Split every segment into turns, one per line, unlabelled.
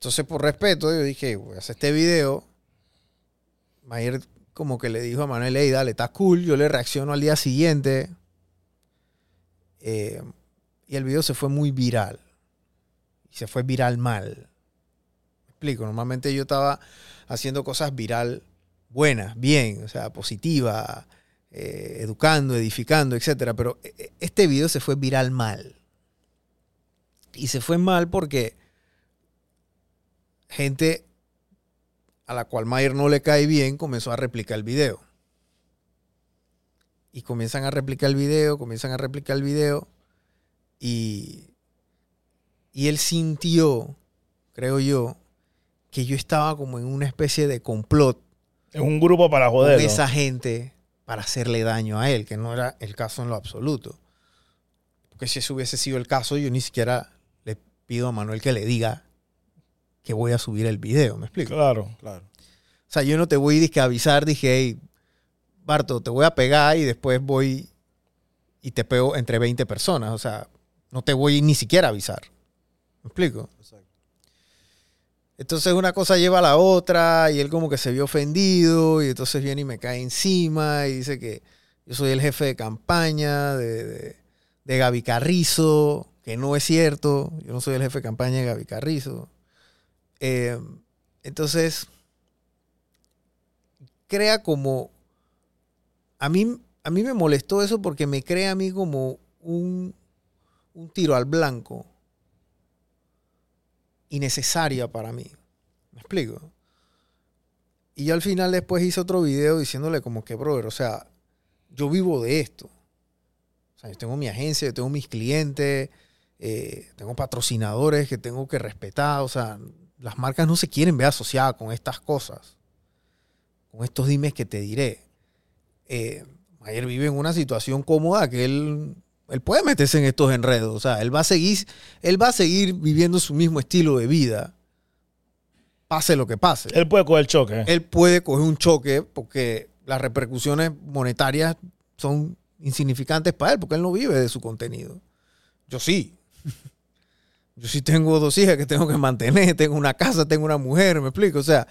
Entonces, por respeto, yo dije, voy a hacer este video. Mayer como que le dijo a Manuel, hey, dale, está cool. Yo le reacciono al día siguiente. Eh, y el video se fue muy viral. Y se fue viral mal. Me explico, normalmente yo estaba haciendo cosas viral buenas, bien, o sea, positiva, eh, educando, edificando, etc. Pero eh, este video se fue viral mal. Y se fue mal porque gente a la cual Mayer no le cae bien comenzó a replicar el video. Y comienzan a replicar el video, comienzan a replicar el video. Y, y él sintió, creo yo, que yo estaba como en una especie de complot.
Es un grupo para joder.
Con esa gente para hacerle daño a él, que no era el caso en lo absoluto. Porque si eso hubiese sido el caso, yo ni siquiera le pido a Manuel que le diga que voy a subir el video, ¿me explico?
Claro, claro.
O sea, yo no te voy a avisar, dije, hey, Barto, te voy a pegar y después voy y te pego entre 20 personas. O sea, no te voy ni siquiera a avisar. ¿Me explico? Exacto. Entonces una cosa lleva a la otra y él como que se vio ofendido y entonces viene y me cae encima y dice que yo soy el jefe de campaña de, de, Gaby Carrizo, que no es cierto, yo no soy el jefe de campaña de Gaby Carrizo. Eh, entonces, crea como... A mí, a mí me molestó eso porque me crea a mí como un, un tiro al blanco innecesaria para mí. ¿Me explico? Y yo al final después hice otro video diciéndole como que, brother, o sea, yo vivo de esto. O sea, yo tengo mi agencia, yo tengo mis clientes, eh, tengo patrocinadores que tengo que respetar. O sea, las marcas no se quieren ver asociadas con estas cosas con estos dimes que te diré. Eh, Mayer vive en una situación cómoda que él, él puede meterse en estos enredos. O sea, él va a seguir, él va a seguir viviendo su mismo estilo de vida. Pase lo que pase.
Él puede coger el choque.
Él puede coger un choque porque las repercusiones monetarias son insignificantes para él, porque él no vive de su contenido. Yo sí. Yo sí tengo dos hijas que tengo que mantener, tengo una casa, tengo una mujer, me explico. O sea,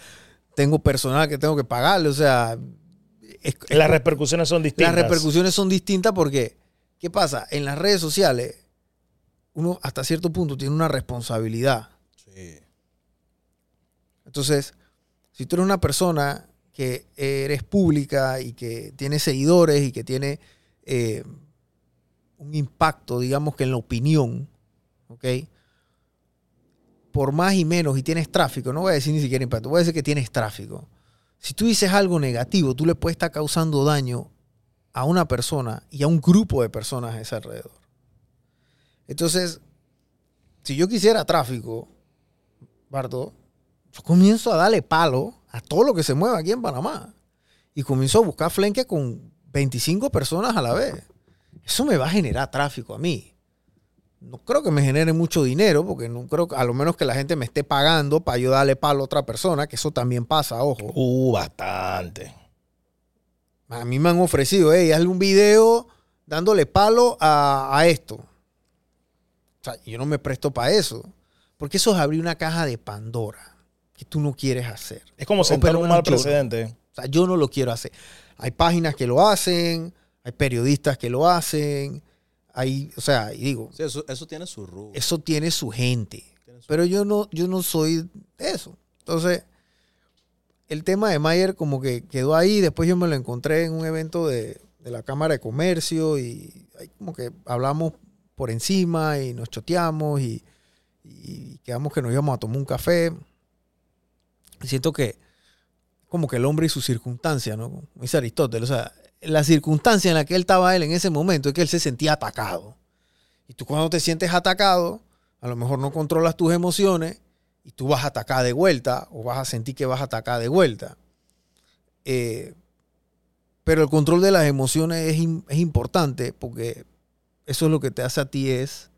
tengo personal que tengo que pagarle, o sea...
las repercusiones son distintas.
Las repercusiones son distintas porque, ¿qué pasa? En las redes sociales, uno hasta cierto punto tiene una responsabilidad. Sí. Entonces, si tú eres una persona que eres pública y que tiene seguidores y que tiene eh, un impacto, digamos que en la opinión, ¿ok? Por más y menos y tienes tráfico, no voy a decir ni siquiera impacto, voy a decir que tienes tráfico. Si tú dices algo negativo, tú le puedes estar causando daño a una persona y a un grupo de personas a ese alrededor. Entonces, si yo quisiera tráfico, Bardo, yo comienzo a darle palo a todo lo que se mueva aquí en Panamá. Y comienzo a buscar flenque con 25 personas a la vez. Eso me va a generar tráfico a mí no creo que me genere mucho dinero, porque no creo, a lo menos que la gente me esté pagando para yo darle palo a otra persona, que eso también pasa, ojo.
Uh, bastante.
A mí me han ofrecido, hey, hazle un video dándole palo a, esto. O sea, yo no me presto para eso. Porque eso es abrir una caja de Pandora que tú no quieres hacer.
Es como sentar un mal precedente.
O sea, yo no lo quiero hacer. Hay páginas que lo hacen, hay periodistas que lo hacen, Ahí, o sea, y digo.
eso, tiene su rubro.
Eso tiene su gente. pero yo no, yo no soy eso. Entonces, el tema de Mayer como que quedó ahí. Después yo me lo encontré en un evento de, la Cámara de Comercio y ahí como que hablamos por encima y nos choteamos y, quedamos que nos íbamos a tomar un café. Y siento que como que el hombre y su circunstancia, ¿no? Como dice Aristóteles, o sea, la circunstancia en la que él estaba él en ese momento es que él se sentía atacado. Y tú cuando te sientes atacado, a lo mejor no controlas tus emociones y tú vas a atacar de vuelta o vas a sentir que vas a atacar de vuelta. Eh, pero el control de las emociones es, es, importante porque eso es lo que te hace a ti es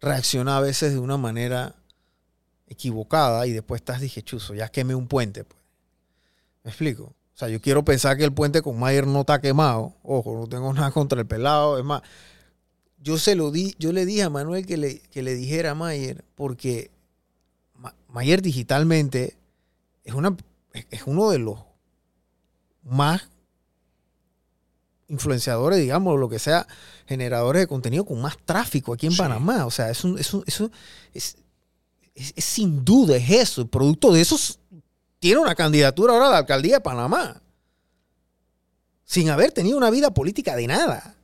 reaccionar a veces de una manera equivocada y después estás dije, chuzo, ya quemé un puente. Pues. ¿Me explico? O sea, yo quiero pensar que el puente con Mayer no está quemado. Ojo, no tengo nada contra el pelado. Es más, yo se lo di, yo le dije a Manuel que le, que le dijera a Mayer, porque Mayer digitalmente es, una, es uno de los más influenciadores, digamos, lo que sea, generadores de contenido con más tráfico aquí en Panamá. O sea, es, un, es, es, sin duda es eso. El producto de eso tiene una candidatura ahora a la alcaldía de Panamá. Sin haber tenido una vida política de nada.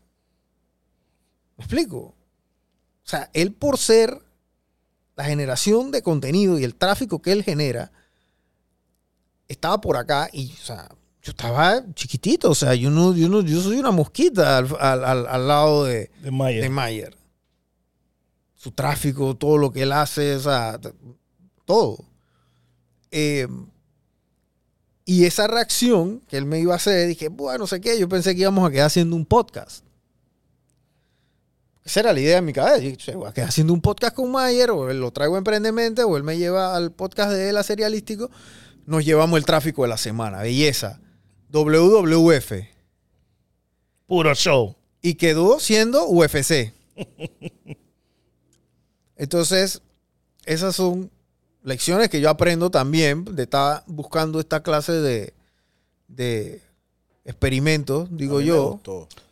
¿Me explico? O sea, él por ser la generación de contenido y el tráfico que él genera, estaba por acá y, o sea, yo estaba chiquitito, o sea, yo no, yo no, yo soy una mosquita al, lado de, de, Mayer. Su tráfico, todo lo que él hace, o sea, todo. Eh, y esa reacción que él me iba a hacer, dije, bueno, no sé qué, yo pensé que íbamos a quedar haciendo un podcast. Esa era la idea de mi cabeza. Yo voy a quedar haciendo un podcast con Mayer, o él lo traigo emprendemente, o él me lleva al podcast de él a serialístico. Nos llevamos el tráfico de la semana. Belleza. WWF.
Puro show.
Y quedó siendo UFC. Entonces, esas son lecciones que yo aprendo también de estar buscando esta clase de, de experimentos, digo yo.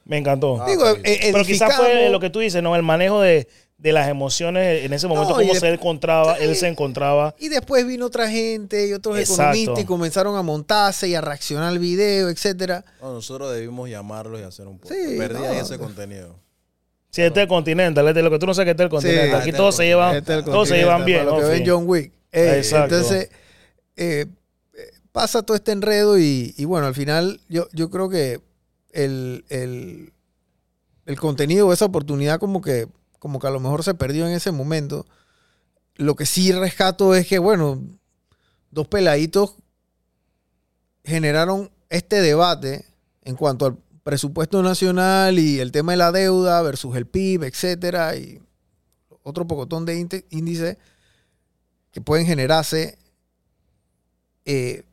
Me, encantó. digo, e- Pero quizás fue lo que tú dices, ¿no? El manejo de, de las emociones en ese momento, cómo se encontraba, él se encontraba.
Y después vino otra gente y otros economistas y comenzaron a montarse y a reaccionar al video, etcétera.
nosotros debimos llamarlos y hacer un poco. Sí, Perdían ese contenido.
Sí, este es el continente, este lo que tú no sabes que este es el continente. Aquí este todos se llevan, este todos se llevan bien.
Lo que ven John Wick. Eh, entonces, eh, pasa todo este enredo y, bueno, al final yo, yo creo que el, el, el contenido, esa oportunidad como que como que a lo mejor se perdió en ese momento. Lo que sí rescato es que, bueno, dos peladitos generaron este debate en cuanto al presupuesto nacional y el tema de la deuda versus el PIB, etcétera, y otro pocotón de índices que pueden generarse eh,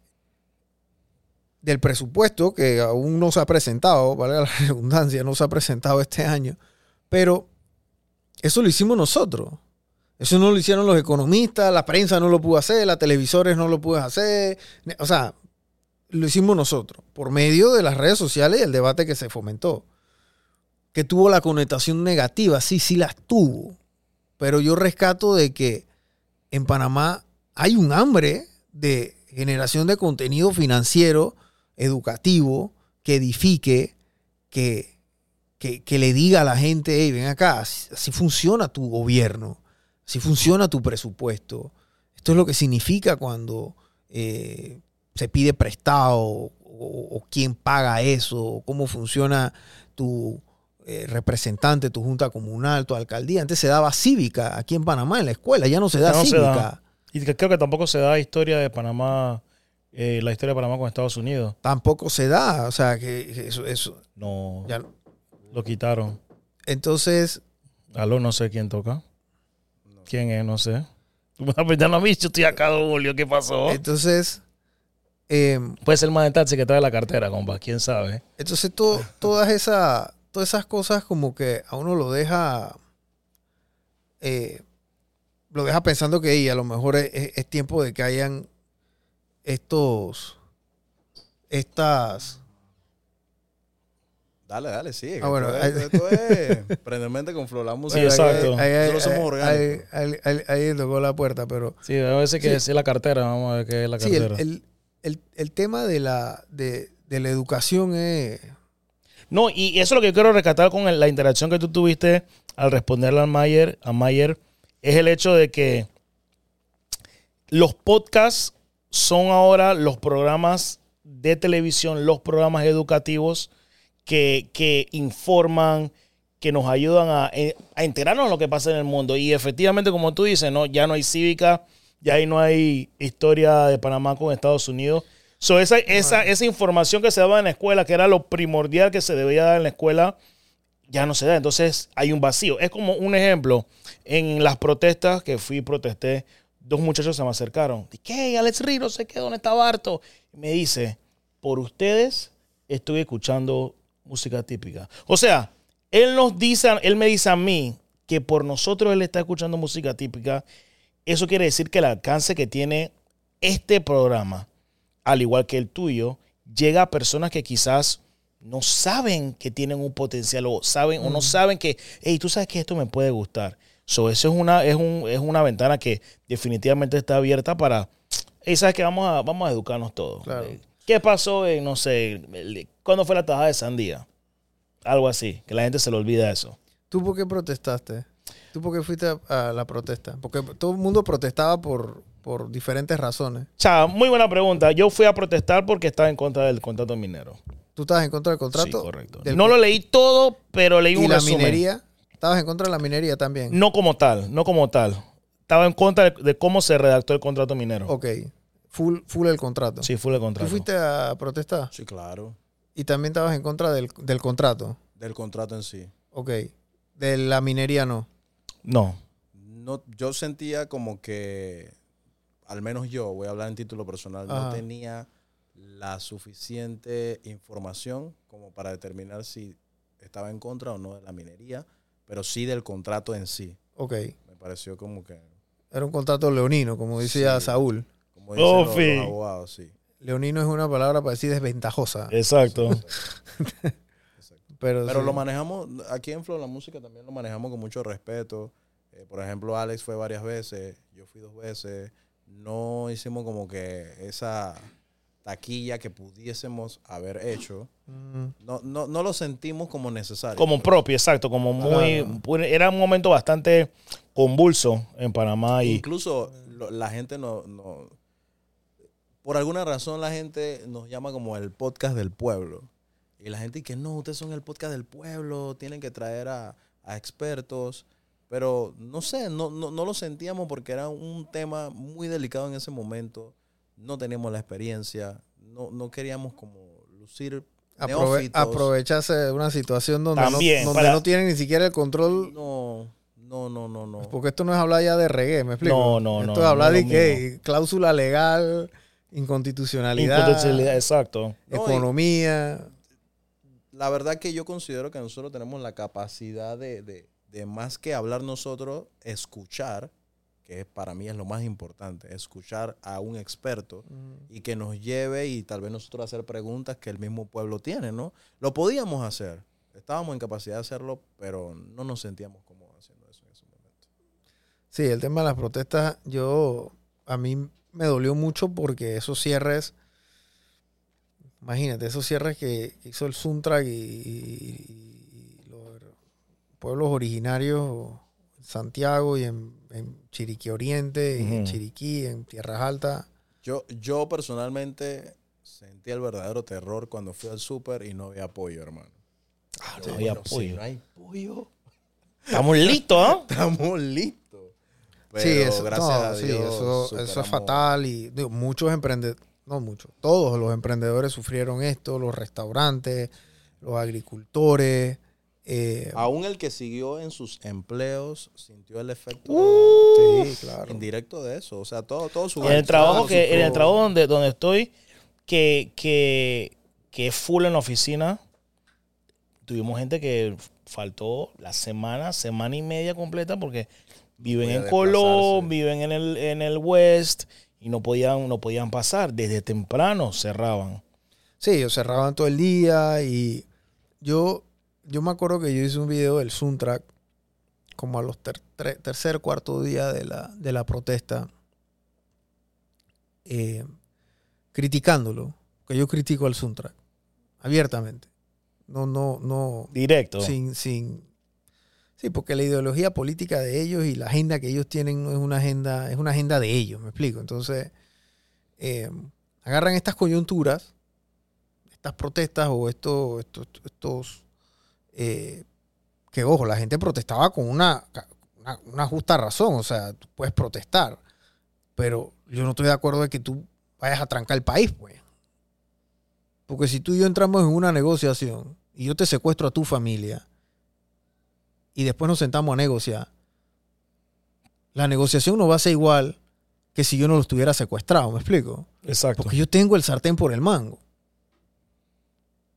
del presupuesto que aún no se ha presentado, valga la redundancia, no se ha presentado este año, pero eso lo hicimos nosotros. Eso no lo hicieron los economistas, la prensa no lo pudo hacer, las televisores no lo pudo hacer. O sea, lo hicimos nosotros, por medio de las redes sociales y el debate que se fomentó. Que tuvo la connotación negativa, sí, sí las tuvo. Pero yo rescato de que en Panamá hay un hambre de generación de contenido financiero, educativo, que edifique, que, que, le diga a la gente, hey, ven acá, así, funciona tu gobierno, así funciona tu presupuesto. Esto es lo que significa cuando eh, se pide prestado o, quién paga eso, cómo funciona tu eh, representante, tu junta comunal, tu alcaldía. Antes se daba cívica aquí en Panamá, en la escuela, ya no se da cívica.
Y creo que tampoco se da historia de Panamá, eh, la historia de Panamá con Estados Unidos.
Tampoco se da, o sea, que eso... eso
no. Lo quitaron.
Entonces.
Aló, no sé quién toca. ¿Quién es? No sé. Pues ya no visto, estoy acá, Julio. ¿Qué pasó?
Entonces. Em,
Puede ser más de taxi que trae la cartera, compa. ¿Quién sabe?
Entonces, todas, esas, todas esas cosas como que a uno lo deja. Eh, lo deja pensando que a lo mejor es, tiempo de que hayan estos. Estas
Dale, dale, sí. Ah, bueno, esto, es prendemente con Flor, la música. Sí, exacto.
Ahí, somos orgánicos. Ahí, tocó la puerta, pero...
Sí, a veces que es la cartera, vamos a ver qué es la cartera.
Sí, el, tema de la, de, la educación es...
No, y eso es lo que yo quiero rescatar con la interacción que tú tuviste al responderle a Mayer, a Mayer, es el hecho de que los podcasts son ahora los programas de televisión, los programas educativos que, informan, que nos ayudan eh, a, enterarnos de lo que pasa en el mundo. Y efectivamente, como tú dices, ¿no? ya no hay cívica, ya ahí no hay historia de Panamá con Estados Unidos. So, esa, esa, esa información que se daba en la escuela, que era lo primordial que se debía dar en la escuela, ya no se da. Entonces hay un vacío. Es como un ejemplo. En las protestas que fui y protesté, dos muchachos se me acercaron. ¿Qué? Alex Río, sé que dónde está Barto. Y me dice, por ustedes estoy escuchando música típica. O sea, él nos dice, él me dice a mí que por nosotros él está escuchando música típica eso quiere decir que el alcance que tiene este programa, al igual que el tuyo, llega a personas que quizás no saben que tienen un potencial o saben o no saben que, hey, tú sabes que esto me puede gustar. So, eso es una, es, un, es una ventana que definitivamente está abierta para, hey, sabes que vamos a, vamos a educarnos todos. Eh, ¿Qué pasó en, no sé, cuándo fue la tajada de sandía? Algo así, que la gente se le olvida eso.
¿Tú por qué protestaste? ¿Tú por qué fuiste a, la protesta? Porque todo el mundo protestaba por, por diferentes razones.
Chao, muy buena pregunta. Yo fui a protestar porque estaba en contra del contrato minero.
¿Tú estabas en contra del contrato? Sí,
correcto. No lo leí todo, pero leí un
la minería? ¿Estabas en contra de la minería también?
No como tal, no como tal. Estaba en contra de, cómo se redactó el contrato minero.
Ok. Full, full el contrato.
Sí, full el contrato.
¿Tú fuiste a protestar?
Sí, claro.
¿Y también estabas en contra del, del contrato?
Del contrato en sí.
Ok. ¿De la minería no?
No.
no yo sentía como que, al menos yo, voy a hablar en título personal, no tenía la suficiente información como para determinar si estaba en contra o no de la minería, pero sí del contrato en sí.
Ok.
Me pareció como que...
Era un contrato leonino, como decía Saúl.
Como dicen los, abogados, sí.
Leonino es una palabra para decir desventajosa.
Exacto.
Pero, Pero lo manejamos, aquí en Flow la música también lo manejamos con mucho respeto. Eh, por ejemplo, Alex fue varias veces, yo fui dos veces. No hicimos como que esa taquilla que pudiésemos haber hecho. No, no, no, lo sentimos como necesario.
Como propio, exacto, como muy... Era un momento bastante convulso en Panamá. Y,
Incluso la gente no, no... Por alguna razón la gente nos llama como el podcast del pueblo. Y la gente dice que no, ustedes son el podcast del pueblo, tienen que traer a, expertos. Pero no sé, no, no, lo sentíamos porque era un tema muy delicado en ese momento. No teníamos la experiencia, no, no queríamos como lucir
aprovecharse de una situación donde, no, donde no tienen ni siquiera el control.
No, no, no, no, no.
Porque esto no es hablar ya de reggae, ¿me explico?
No, no,
no.
Esto
es hablar de qué, cláusula legal, inconstitucionalidad.
Inconstitucionalidad, exacto.
Economía
la verdad que yo considero que nosotros tenemos la capacidad de, más que hablar nosotros, escuchar, que para mí es lo más importante, escuchar a un experto y que nos lleve y tal vez nosotros hacer preguntas que el mismo pueblo tiene, ¿no? Lo podíamos hacer, estábamos en capacidad de hacerlo, pero no nos sentíamos cómodos haciendo eso en ese momento.
Sí, el tema de las protestas, yo, a mí me dolió mucho porque esos cierres Imagínate, esos cierres que hizo el Suntrack y, pueblos originarios en Santiago y en, Chiriquí Oriente, y en Chiriquí, en Tierras Altas.
Yo, yo personalmente sentí el verdadero terror cuando fui al súper y no había apoyo, hermano.
Ah, no había apoyo.
no hay apoyo.
Estamos listos, ¿no?
Estamos listos.
sí, eso, gracias eso, es fatal y muchos emprendedores no mucho, todos los emprendedores sufrieron esto, los restaurantes, los agricultores. Eh,
Aún el que siguió en sus empleos sintió el efecto
uh,
indirecto de eso. O sea, todo, todo su...
En el trabajo, que, en el trabajo donde, donde estoy, que, que, que es full en la oficina, tuvimos gente que faltó la semana, semana y media completa porque viven en Colón, viven en el, en el West y no podían, no podían pasar. Desde temprano cerraban.
Sí, ellos cerraban todo el día y yo, yo me acuerdo que yo hice un video del Soundtrack como a los tercer, cuarto día de la, de la protesta, eh, criticándolo, que yo critico al Soundtrack, abiertamente. No, no, no.
Directo.
Sin, sin, Sí, porque la ideología política de ellos y la agenda que ellos tienen no es una agenda, es una agenda de ellos, me explico. Entonces, eh, agarran estas coyunturas, estas protestas o estos, estos, eh, que ojo, la gente protestaba con una, una, justa razón, o sea, tú puedes protestar, pero yo no estoy de acuerdo de que tú vayas a trancar el país, pues. Porque si tú y yo entramos en una negociación y yo te secuestro a tu familia, y después nos sentamos a negociar, la negociación no va a ser igual que si yo no lo estuviera secuestrado, ¿me explico?
Exacto.
Porque yo tengo el sartén por el mango.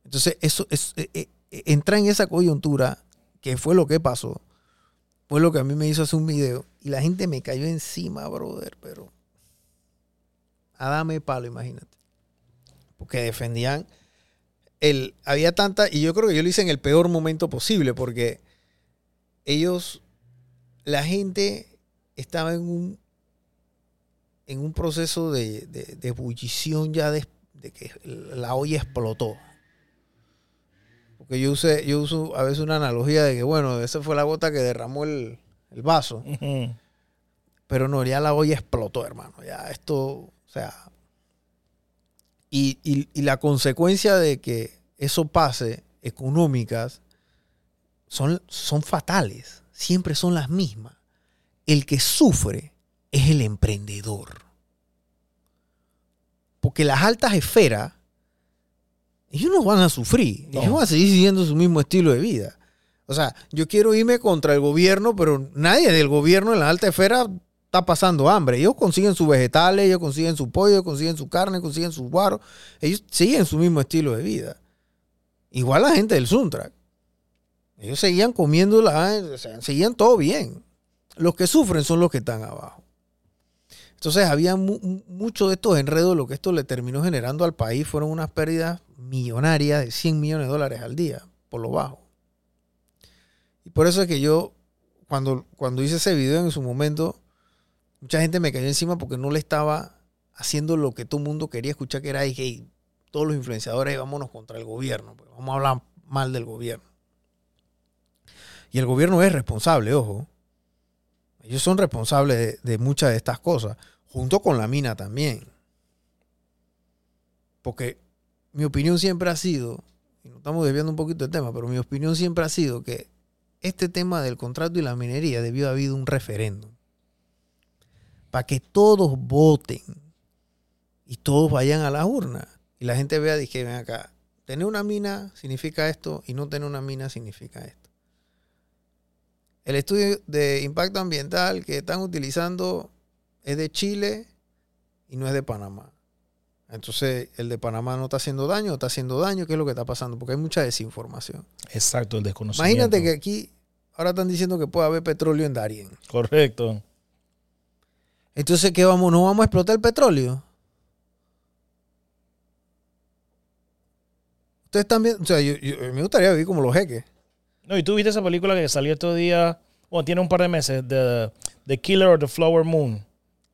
Entonces, eso es, eh, eh, entra en esa coyuntura, que fue lo que pasó, fue lo que a mí me hizo hacer un video. Y la gente me cayó encima, brother, pero a dame palo, imagínate. Porque defendían el había tanta y yo creo que yo lo hice en el peor momento posible porque ellos la gente estaba en un en un proceso de, de, de ebullición ya de que la olla explotó. Porque yo usé, yo uso a veces una analogía de que, bueno, esa fue la gota que derramó el, el vaso. Pero no, ya la olla explotó, hermano. Ya esto, o sea. Y, y- y la consecuencia de que eso pase, económicas, son, son fatales. Siempre son las mismas. El que sufre es el emprendedor. Porque las altas esferas, ellos no van a sufrir.
No.
Ellos van a seguir siguiendo su mismo estilo de vida. O sea, yo quiero irme contra el gobierno, pero nadie del gobierno en la alta esfera está pasando hambre. Ellos consiguen sus vegetales, ellos consiguen su pollo, ellos consiguen su carne, consiguen sus guaros. Ellos siguen su mismo estilo de vida. Igual la gente del Suntrack. Ellos seguían comiendo, la, o sea, seguían todo bien. Los que sufren son los que están abajo. Entonces había mu- mu- mucho de estos enredos. Lo que esto le terminó generando al país fueron unas pérdidas millonarias de 100 millones de dólares al día, por lo bajo. Y por eso es que yo, cuando, cuando hice ese video en su momento, mucha gente me cayó encima porque no le estaba haciendo lo que todo el mundo quería escuchar, que era, hey, todos los influenciadores, vámonos contra el gobierno, pues, vamos a hablar mal del gobierno. Y el gobierno es responsable, ojo. Ellos son responsables de muchas de estas cosas, junto con la mina también. Porque mi opinión siempre ha sido, y nos estamos desviando un poquito del tema, pero mi opinión siempre ha sido que este tema del contrato y la minería debió haber habido un referéndum. Para que todos voten y todos vayan a las urnas. Y la gente vea, dije, ven acá, tener una mina significa esto y no tener una mina significa esto. El estudio de impacto ambiental que están utilizando es de Chile y no es de Panamá. Entonces, el de Panamá no está haciendo daño, está haciendo daño, ¿qué es lo que está pasando? Porque hay mucha desinformación.
Exacto, el desconocimiento.
Imagínate que aquí ahora están diciendo que puede haber petróleo en Darien.
Correcto.
Entonces, ¿qué vamos? ¿No vamos a explotar el petróleo? Ustedes también, o sea, yo, yo- me gustaría vivir como los jeques.
No, y tú viste esa película que salió estos días, bueno, tiene un par de meses, The, The Killer of the Flower Moon.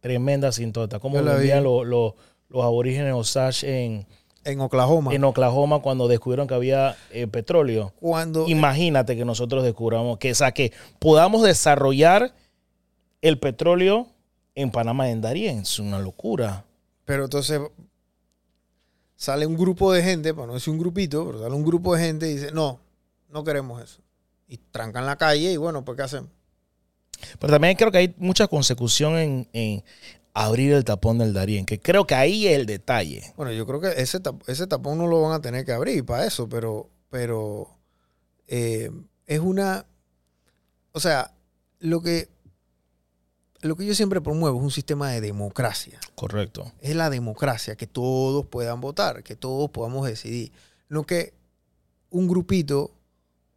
Tremenda
la vi.
vivían los, los, los aborígenes Osage en,
En Oklahoma.
en Oklahoma cuando descubrieron que había eh, petróleo.
cuando
Imagínate que nosotros descubramos que, o sea, que podamos desarrollar el petróleo en Panamá, en Darien. Es una locura.
Pero entonces sale un grupo de gente, para no decir un grupito, pero sale un grupo de gente y dice, no, no queremos eso. Y trancan la calle y bueno, pues ¿qué hacemos?
Pero también creo que hay mucha consecución en, en abrir el tapón del Darien, que creo que ahí es el detalle.
Bueno, yo creo que ese, ese tapón no lo van a tener que abrir para eso, pero, pero eh, es una... O sea, lo que, lo que yo siempre promuevo es un sistema de democracia.
Correcto.
es la democracia, que todos puedan votar, que todos podamos decidir. No que un grupito,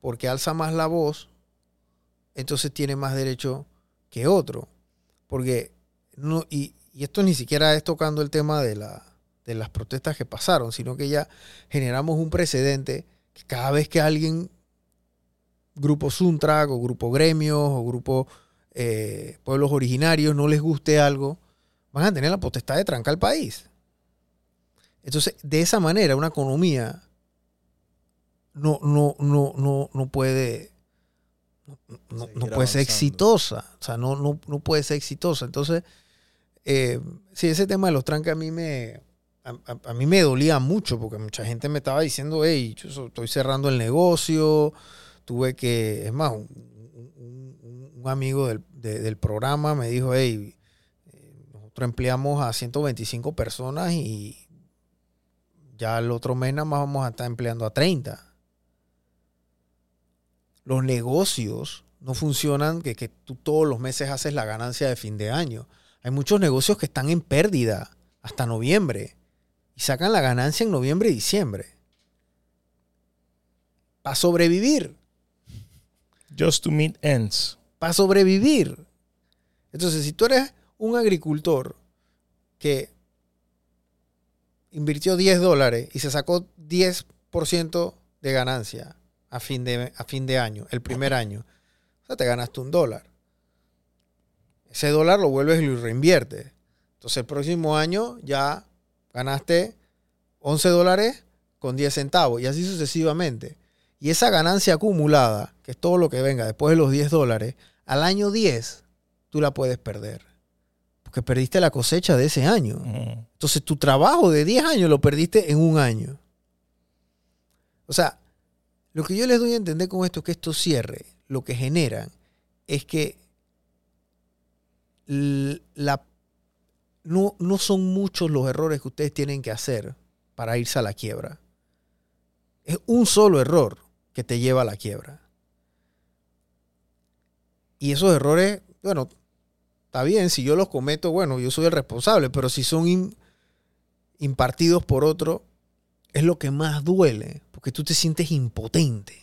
porque alza más la voz, entonces tiene más derecho que otro. Porque no, y, esto ni siquiera es tocando el tema de, la, de las protestas que pasaron, sino que ya generamos un precedente que cada vez que alguien, grupo Suntrack o grupo Gremios o grupo eh, Pueblos Originarios, no les guste algo, van a tener la potestad de trancar el país. Entonces, de esa manera, una economía no, no, no, no, no puede, no, puede ser exitosa. O sea, no, no, no puede ser exitosa. Entonces, eh, sí, ese tema de los tranques a mí me, a, a- a mí me dolía mucho porque mucha gente me estaba diciendo, hey, yo estoy cerrando el negocio, tuve que, es más, un, un- un- un amigo del, de- del programa me dijo, hey, eh, nosotros empleamos a 125 personas y ya el otro mes nada más vamos a estar empleando a 30. Los negocios no funcionan que, que tú todos los meses haces la ganancia de fin de año. Hay muchos negocios que están en pérdida hasta noviembre y sacan la ganancia en noviembre y diciembre. Para sobrevivir.
Just to meet ends.
para sobrevivir. Entonces, si tú eres un agricultor que invirtió 10 dólares y se sacó 10% de ganancia a fin de, a fin de año, el primer año, o sea, te ganaste un dólar. Ese dólar lo vuelves y lo reinviertes. Entonces, el próximo año ya ganaste 11 dólares con 10 centavos y así sucesivamente. Y esa ganancia acumulada, que es todo lo que venga después de los 10 dólares, al año 10 tú la puedes perder. Porque perdiste la cosecha de ese año. Entonces tu trabajo de 10 años lo perdiste en un año. O sea, lo que yo les doy a entender con esto es que estos cierres lo que generan es que la, no, no son muchos los errores que ustedes tienen que hacer para irse a la quiebra. Es un solo error que te lleva a la quiebra. Y esos errores, bueno, está bien, si yo los cometo, bueno, yo soy el responsable, pero si son im- impartidos por otro, es lo que más duele, porque tú te sientes impotente.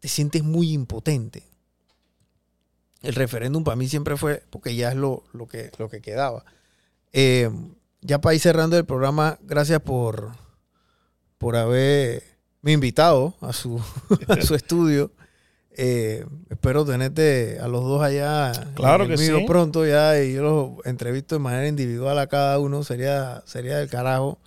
Te sientes muy impotente. El referéndum para mí siempre fue, porque ya es lo, lo, que, lo que quedaba. Eh, ya para ir cerrando el programa, gracias por, por haberme invitado a su, a su estudio. Eh, espero tenerte a los dos allá
Claro
en el
que
mío
sí.
pronto ya y yo los entrevisto de manera individual a cada uno. Sería, sería del carajo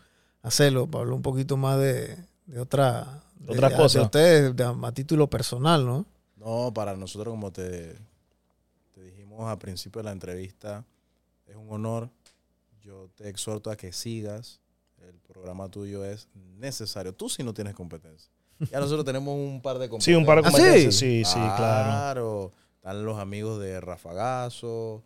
hacerlo para hablar un poquito más de, de otra de-
Otra
de-
cosa.
de ustedes de- a título personal, ¿no?
No, para nosotros, como te, te dijimos al principio de la entrevista, es un honor. Yo te exhorto a que sigas. El programa tuyo es necesario. Tú sí no tienes competencia. Ya nosotros tenemos un par de
Sí,
competencias.
un par de
¿Ah, sí?
competencias. Sí, sí, claro.
Claro. Están los amigos de Rafagazo,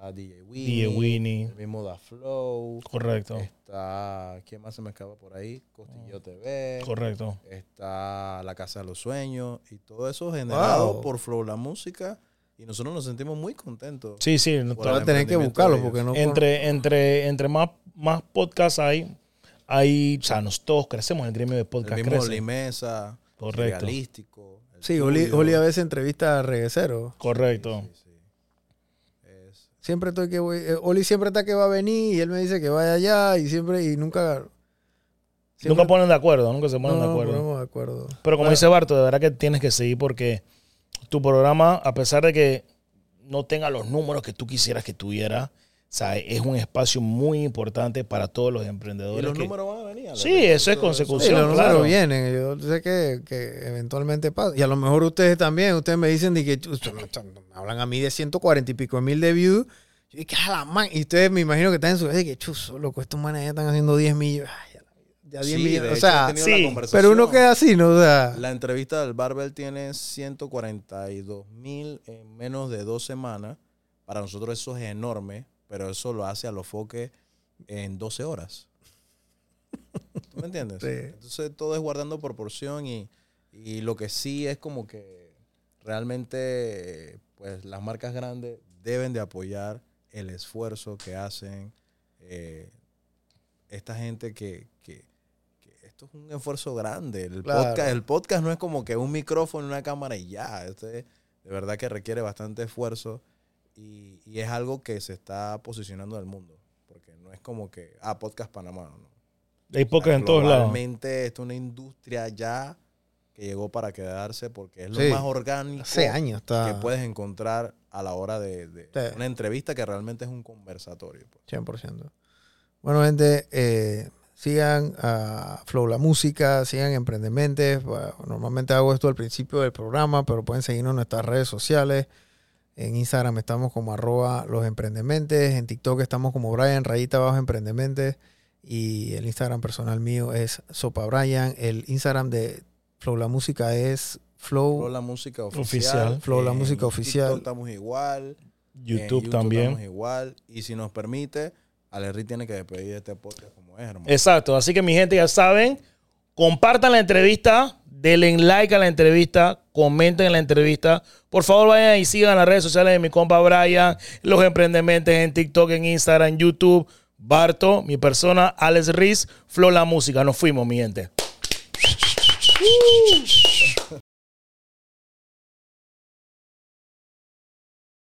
está DJ Winnie,
DJ Winnie.
el mismo Da Flow,
Correcto,
está, ¿quién más se me escapa por ahí? Costillo TV,
correcto.
está La Casa de los Sueños y todo eso generado
Wow.
por Flow La Música y nosotros nos sentimos muy contentos.
Sí, sí.
Por
no-
Voy a
el
tener que buscarlo porque no
entre, entre, entre más, más podcasts hay, hay, o sea, nos todos crecemos, el gremio de
El
podcast
mismo
crece.
Limesa,
Correcto.
realístico. el
Sí, Oli. Oli a veces entrevista a regueceros.
Correcto.
Sí,
Siempre estoy que voy. eh, Oli siempre está que va a venir y él me dice que vaya allá y siempre y nunca.
Nunca ponen de acuerdo, nunca se
no,
ponen de acuerdo.
de acuerdo.
Pero como dice Barto, de verdad que tienes que seguir porque tu programa, a pesar de que no tenga los números que tú quisieras que tuviera, o sea, es un espacio muy importante para todos los
Y
emprendedores.
los
que-
números van a venir. a
Sí,
vez.
eso es consecución.
Sí, los números
claro.
vienen. Yo sé que, que eventualmente pasa. Y a lo mejor ustedes también, ustedes me dicen de que me hablan a mí de 140 y pico mil de views. Yo dije, "A la man. Y ustedes me imagino que están en su de que chuzo, loco, estos manes ya están haciendo 10 millones. Ya, ya 10
Sí,
millones.
de
O
hecho,
sea,
he tenido
sí,
la conversación.
pero uno queda así, ¿no? O sea,
La entrevista del Barbell tiene 142 mil en menos de dos semanas. Para nosotros eso es enorme, pero eso lo hace a los foques en 12 horas. ¿Tú me entiendes?
Sí.
Entonces todo es guardando proporción y, y lo que sí es como que realmente pues las marcas grandes deben de apoyar el esfuerzo que hacen eh, esta gente que, que- que esto es un esfuerzo grande. El,
Claro.
podcast, el podcast no es como que un micrófono, una cámara y ya. Este, de verdad que requiere bastante esfuerzo y, y es algo que se está posicionando en el mundo. Porque no es como que, ah, podcast Panamá. No.
Hay podcast en todos lados.
Esto es una industria ya que llegó para quedarse porque es lo
Sí.
más orgánico
hace años está.
que puedes encontrar a la hora de, de
Sí.
una entrevista que realmente es un conversatorio. pues.
100%. Bueno, gente, eh, sigan a Flow la Música, sigan Emprendementes. Bueno, Normalmente hago esto al principio del programa, pero pueden seguirnos en nuestras redes sociales. En Instagram estamos como arroba los emprendementes. En TikTok estamos como Brian Rayita Bajo Emprendementes. Y el Instagram personal mío es Sopa Brian. El Instagram de Flow la Música es
Flow
Flow.
la música oficial.
Oficial.
Flow la
En
música
TikTok
oficial.
estamos igual. en
YouTube, también.
estamos igual. Y si nos permite, Alerri tiene que despedir este podcast como es, hermano.
Exacto. Así que mi gente ya saben, compartan la entrevista, denle like a la entrevista, comenten en la entrevista. Por favor, vayan y sigan las redes sociales de mi compa Brian, los emprendementes en TikTok, en Instagram, YouTube. Barto, mi persona, Alex Riz, Flow la música. Nos fuimos, mi gente.